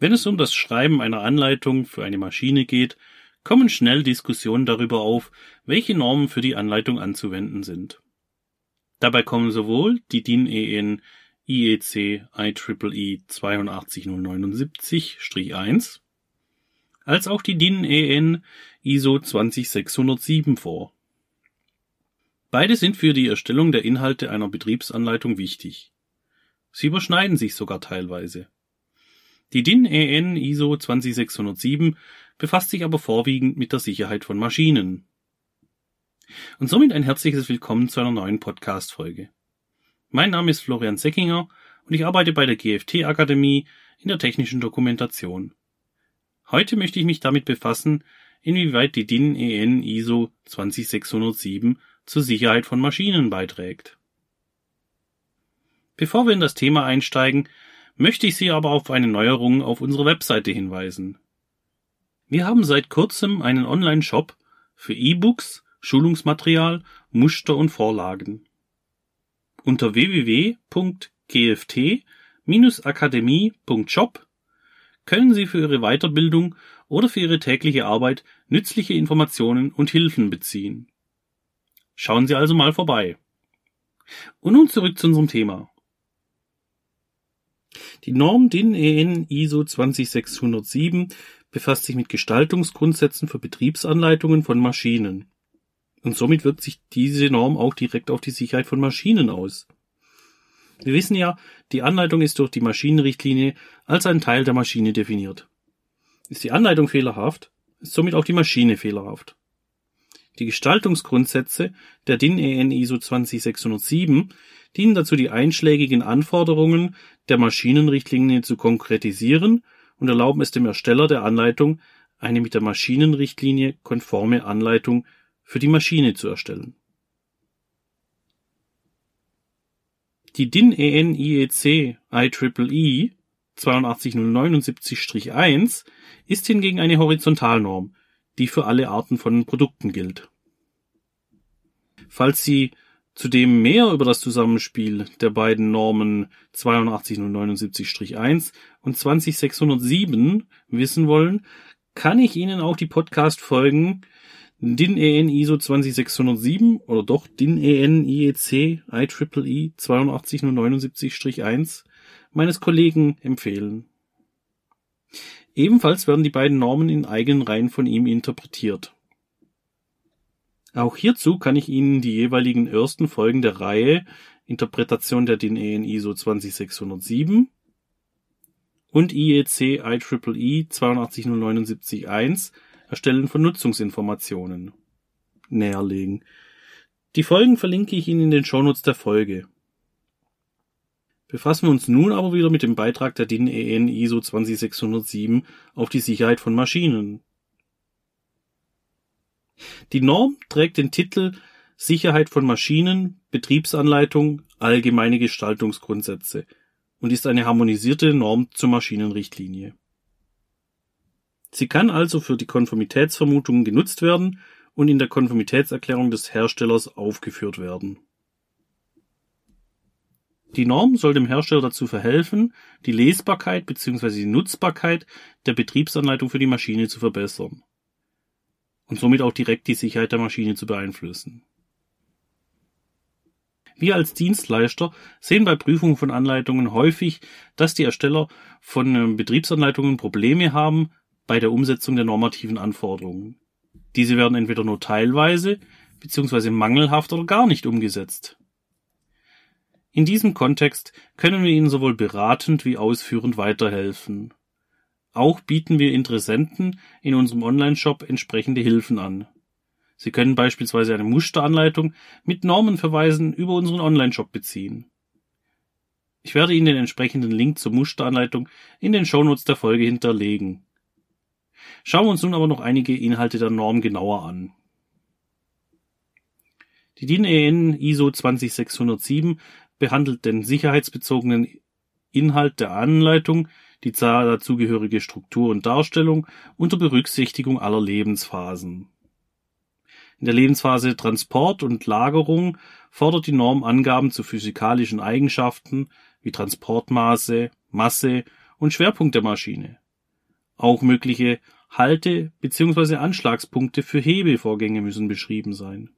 Wenn es um das Schreiben einer Anleitung für eine Maschine geht, kommen schnell Diskussionen darüber auf, welche Normen für die Anleitung anzuwenden sind. Dabei kommen sowohl die DIN EN IEC IEEE 82079-1 als auch die DIN EN ISO 20607 vor. Beide sind für die Erstellung der Inhalte einer Betriebsanleitung wichtig. Sie überschneiden sich sogar teilweise. Die DIN EN ISO 20607 befasst sich aber vorwiegend mit der Sicherheit von Maschinen. Und somit ein herzliches Willkommen zu einer neuen Podcast-Folge. Mein Name ist Florian Seckinger und ich arbeite bei der GFT Akademie in der technischen Dokumentation. Heute möchte ich mich damit befassen, inwieweit die DIN EN ISO 20607 zur Sicherheit von Maschinen beiträgt. Bevor wir in das Thema einsteigen, möchte ich Sie aber auf eine Neuerung auf unserer Webseite hinweisen. Wir haben seit kurzem einen Online-Shop für E-Books, Schulungsmaterial, Muster und Vorlagen. Unter www.gft-akademie.shop können Sie für Ihre Weiterbildung oder für Ihre tägliche Arbeit nützliche Informationen und Hilfen beziehen. Schauen Sie also mal vorbei. Und nun zurück zu unserem Thema. Die Norm DIN EN ISO 20607 befasst sich mit Gestaltungsgrundsätzen für Betriebsanleitungen von Maschinen. Und somit wirkt sich diese Norm auch direkt auf die Sicherheit von Maschinen aus. Wir wissen ja, die Anleitung ist durch die Maschinenrichtlinie als ein Teil der Maschine definiert. Ist die Anleitung fehlerhaft, ist somit auch die Maschine fehlerhaft. Die Gestaltungsgrundsätze der DIN EN ISO 20607 dienen dazu, die einschlägigen Anforderungen der Maschinenrichtlinie zu konkretisieren und erlauben es dem Ersteller der Anleitung, eine mit der Maschinenrichtlinie konforme Anleitung für die Maschine zu erstellen. Die DIN EN IEC IEEE 82079-1 ist hingegen eine Horizontalnorm, die für alle Arten von Produkten gilt. Falls Sie zudem mehr über das Zusammenspiel der beiden Normen 82079-1 und 20607 wissen wollen, kann ich Ihnen auch die Podcast-Folgen DIN EN ISO 20607 oder doch DIN EN IEC IEEE 82079-1 meines Kollegen empfehlen. Ebenfalls werden die beiden Normen in eigenen Reihen von ihm interpretiert. Auch hierzu kann ich Ihnen die jeweiligen ersten Folgen der Reihe Interpretation der DIN EN ISO 20607 und IEC IEEE 82079-1 Erstellen von Nutzungsinformationen näherlegen. Die Folgen verlinke ich Ihnen in den Shownotes der Folge. Befassen wir uns nun aber wieder mit dem Beitrag der DIN EN ISO 20607 auf die Sicherheit von Maschinen. Die Norm trägt den Titel Sicherheit von Maschinen, Betriebsanleitung, allgemeine Gestaltungsgrundsätze und ist eine harmonisierte Norm zur Maschinenrichtlinie. Sie kann also für die Konformitätsvermutung genutzt werden und in der Konformitätserklärung des Herstellers aufgeführt werden. Die Norm soll dem Hersteller dazu verhelfen, die Lesbarkeit bzw. die Nutzbarkeit der Betriebsanleitung für die Maschine zu verbessern und somit auch direkt die Sicherheit der Maschine zu beeinflussen. Wir als Dienstleister sehen bei Prüfungen von Anleitungen häufig, dass die Ersteller von ähm, Betriebsanleitungen Probleme haben bei der Umsetzung der normativen Anforderungen. Diese werden entweder nur teilweise bzw. mangelhaft oder gar nicht umgesetzt. In diesem Kontext können wir Ihnen sowohl beratend wie ausführend weiterhelfen. Auch bieten wir Interessenten in unserem Online-Shop entsprechende Hilfen an. Sie können beispielsweise eine Musteranleitung mit Normenverweisen über unseren Online-Shop beziehen. Ich werde Ihnen den entsprechenden Link zur Musteranleitung in den Shownotes der Folge hinterlegen. Schauen wir uns nun aber noch einige Inhalte der Norm genauer an. Die DIN EN ISO 20607 behandelt den sicherheitsbezogenen Inhalt der Anleitung, die dazugehörige Struktur und Darstellung unter Berücksichtigung aller Lebensphasen. In der Lebensphase Transport und Lagerung fordert die Norm Angaben zu physikalischen Eigenschaften wie Transportmaße, Masse und Schwerpunkt der Maschine Auch mögliche Halte- bzw. Anschlagspunkte für Hebevorgänge müssen beschrieben sein.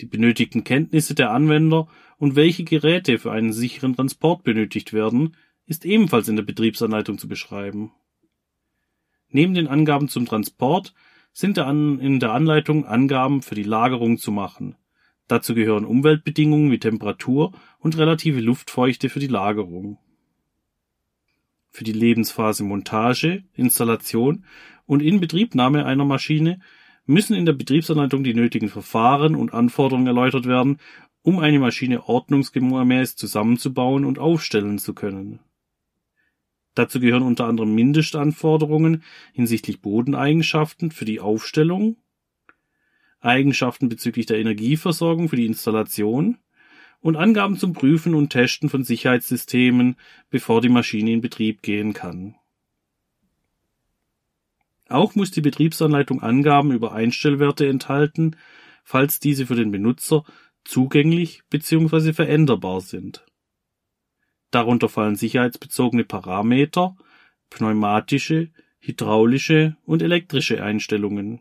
Die benötigten Kenntnisse der Anwender und welche Geräte für einen sicheren Transport benötigt werden, ist ebenfalls in der Betriebsanleitung zu beschreiben. Neben den Angaben zum Transport sind in der Anleitung Angaben für die Lagerung zu machen. Dazu gehören Umweltbedingungen wie Temperatur und relative Luftfeuchte für die Lagerung. Für die Lebensphase Montage, Installation und Inbetriebnahme einer Maschine müssen in der Betriebsanleitung die nötigen Verfahren und Anforderungen erläutert werden, um eine Maschine ordnungsgemäß zusammenzubauen und aufstellen zu können. Dazu gehören unter anderem Mindestanforderungen hinsichtlich Bodeneigenschaften für die Aufstellung, Eigenschaften bezüglich der Energieversorgung für die Installation und Angaben zum Prüfen und Testen von Sicherheitssystemen, bevor die Maschine in Betrieb gehen kann. Auch muss die Betriebsanleitung Angaben über Einstellwerte enthalten, falls diese für den Benutzer zugänglich bzw. veränderbar sind. Darunter fallen sicherheitsbezogene Parameter, pneumatische, hydraulische und elektrische Einstellungen.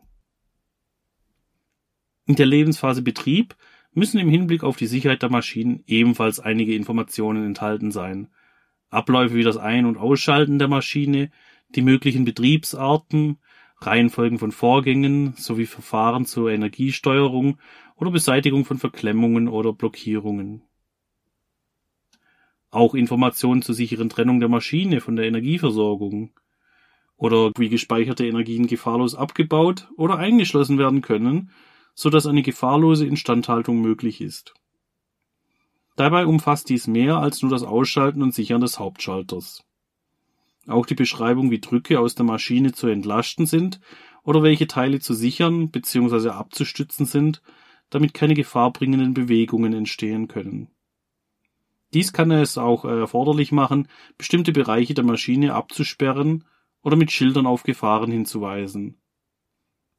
In der Lebensphase Betrieb müssen im Hinblick auf die Sicherheit der Maschinen ebenfalls einige Informationen enthalten sein. Abläufe wie das Ein- und Ausschalten der Maschine, die möglichen Betriebsarten, Reihenfolgen von Vorgängen sowie Verfahren zur Energiesteuerung oder Beseitigung von Verklemmungen oder Blockierungen. Auch Informationen zur sicheren Trennung der Maschine von der Energieversorgung oder wie gespeicherte Energien gefahrlos abgebaut oder eingeschlossen werden können, so dass eine gefahrlose Instandhaltung möglich ist. Dabei umfasst dies mehr als nur das Ausschalten und Sichern des Hauptschalters. Auch die Beschreibung, wie Drücke aus der Maschine zu entlasten sind oder welche Teile zu sichern bzw. abzustützen sind, damit keine gefahrbringenden Bewegungen entstehen können. Dies kann es auch erforderlich machen, bestimmte Bereiche der Maschine abzusperren oder mit Schildern auf Gefahren hinzuweisen.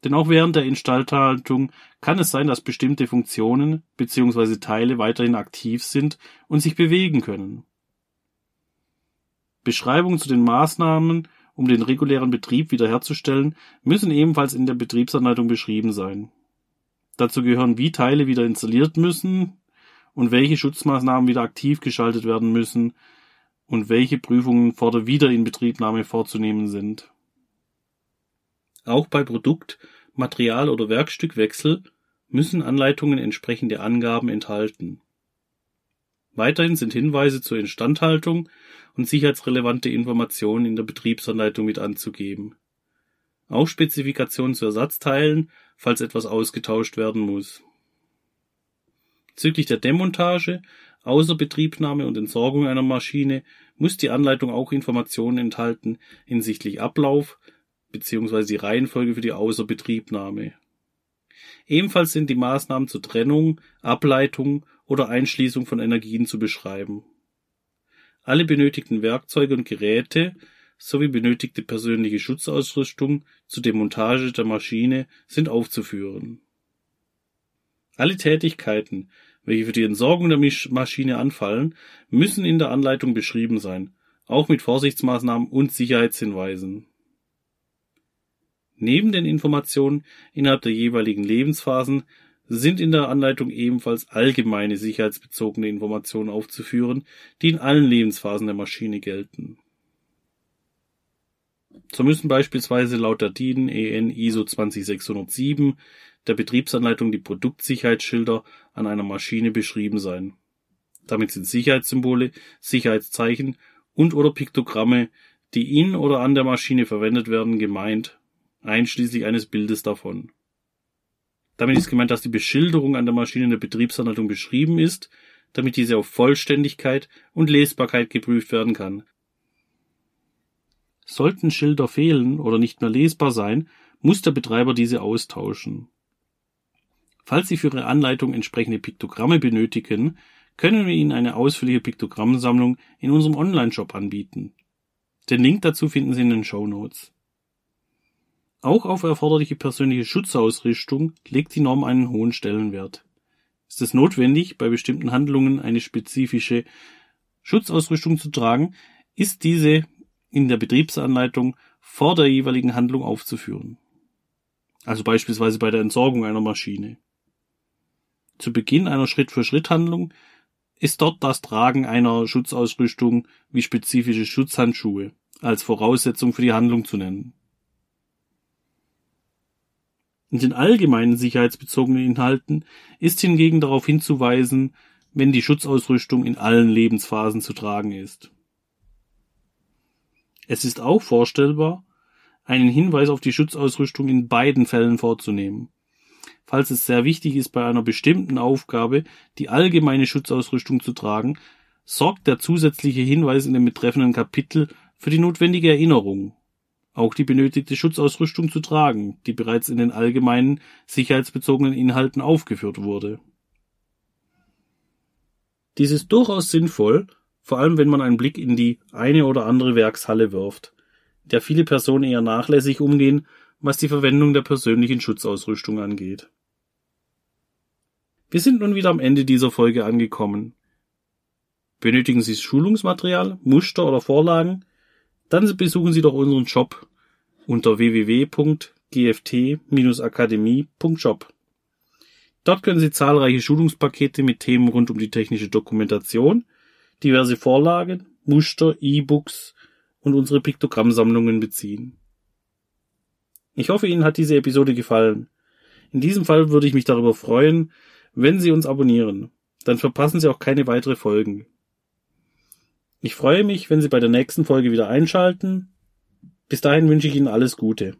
Denn auch während der Instandhaltung kann es sein, dass bestimmte Funktionen bzw. Teile weiterhin aktiv sind und sich bewegen können. Beschreibungen zu den Maßnahmen, um den regulären Betrieb wiederherzustellen, müssen ebenfalls in der Betriebsanleitung beschrieben sein. Dazu gehören, wie Teile wieder installiert müssen und welche Schutzmaßnahmen wieder aktiv geschaltet werden müssen und welche Prüfungen vor der Wiederinbetriebnahme vorzunehmen sind. Auch bei Produkt-, Material- oder Werkstückwechsel müssen Anleitungen entsprechende Angaben enthalten. Weiterhin sind Hinweise zur Instandhaltung und sicherheitsrelevante Informationen in der Betriebsanleitung mit anzugeben. Auch Spezifikationen zu Ersatzteilen, falls etwas ausgetauscht werden muss. Bezüglich der Demontage, Außerbetriebnahme und Entsorgung einer Maschine muss die Anleitung auch Informationen enthalten hinsichtlich Ablauf bzw. die Reihenfolge für die Außerbetriebnahme. Ebenfalls sind die Maßnahmen zur Trennung, Ableitung oder Einschließung von Energien zu beschreiben. Alle benötigten Werkzeuge und Geräte sowie benötigte persönliche Schutzausrüstung zur Demontage der Maschine sind aufzuführen. Alle Tätigkeiten, welche für die Entsorgung der Maschine anfallen, müssen in der Anleitung beschrieben sein, auch mit Vorsichtsmaßnahmen und Sicherheitshinweisen. Neben den Informationen innerhalb der jeweiligen Lebensphasen sind in der Anleitung ebenfalls allgemeine sicherheitsbezogene Informationen aufzuführen, die in allen Lebensphasen der Maschine gelten. So müssen beispielsweise laut der DIN EN ISO 20607 der Betriebsanleitung die Produktsicherheitsschilder an einer Maschine beschrieben sein. Damit sind Sicherheitssymbole, Sicherheitszeichen und oder Piktogramme, die in oder an der Maschine verwendet werden, gemeint, einschließlich eines Bildes davon. Damit ist gemeint, dass die Beschilderung an der Maschine in der Betriebsanleitung beschrieben ist, damit diese auf Vollständigkeit und Lesbarkeit geprüft werden kann. Sollten Schilder fehlen oder nicht mehr lesbar sein, muss der Betreiber diese austauschen. Falls Sie für Ihre Anleitung entsprechende Piktogramme benötigen, können wir Ihnen eine ausführliche Piktogrammsammlung in unserem Online-Shop anbieten. Den Link dazu finden Sie in den Show Notes. Auch auf erforderliche persönliche Schutzausrüstung legt die Norm einen hohen Stellenwert. Ist es notwendig, bei bestimmten Handlungen eine spezifische Schutzausrüstung zu tragen, ist diese in der Betriebsanleitung vor der jeweiligen Handlung aufzuführen. Also beispielsweise bei der Entsorgung einer Maschine. Zu Beginn einer Schritt-für-Schritt-Handlung ist dort das Tragen einer Schutzausrüstung wie spezifische Schutzhandschuhe als Voraussetzung für die Handlung zu nennen. In den allgemeinen sicherheitsbezogenen Inhalten ist hingegen darauf hinzuweisen, wenn die Schutzausrüstung in allen Lebensphasen zu tragen ist. Es ist auch vorstellbar, einen Hinweis auf die Schutzausrüstung in beiden Fällen vorzunehmen. Falls es sehr wichtig ist, bei einer bestimmten Aufgabe die allgemeine Schutzausrüstung zu tragen, sorgt der zusätzliche Hinweis in dem betreffenden Kapitel für die notwendige Erinnerung, auch die benötigte Schutzausrüstung zu tragen, die bereits in den allgemeinen sicherheitsbezogenen Inhalten aufgeführt wurde. Dies ist durchaus sinnvoll, vor allem wenn man einen Blick in die eine oder andere Werkshalle wirft, der viele Personen eher nachlässig umgehen, was die Verwendung der persönlichen Schutzausrüstung angeht. Wir sind nun wieder am Ende dieser Folge angekommen. Benötigen Sie Schulungsmaterial, Muster oder Vorlagen? Dann besuchen Sie doch unseren Shop unter www.gft-akademie.shop. Dort können Sie zahlreiche Schulungspakete mit Themen rund um die technische Dokumentation, diverse Vorlagen, Muster, E-Books und unsere Piktogrammsammlungen beziehen. Ich hoffe, Ihnen hat diese Episode gefallen. In diesem Fall würde ich mich darüber freuen, wenn Sie uns abonnieren. Dann verpassen Sie auch keine weitere Folgen. Ich freue mich, wenn Sie bei der nächsten Folge wieder einschalten. Bis dahin wünsche ich Ihnen alles Gute.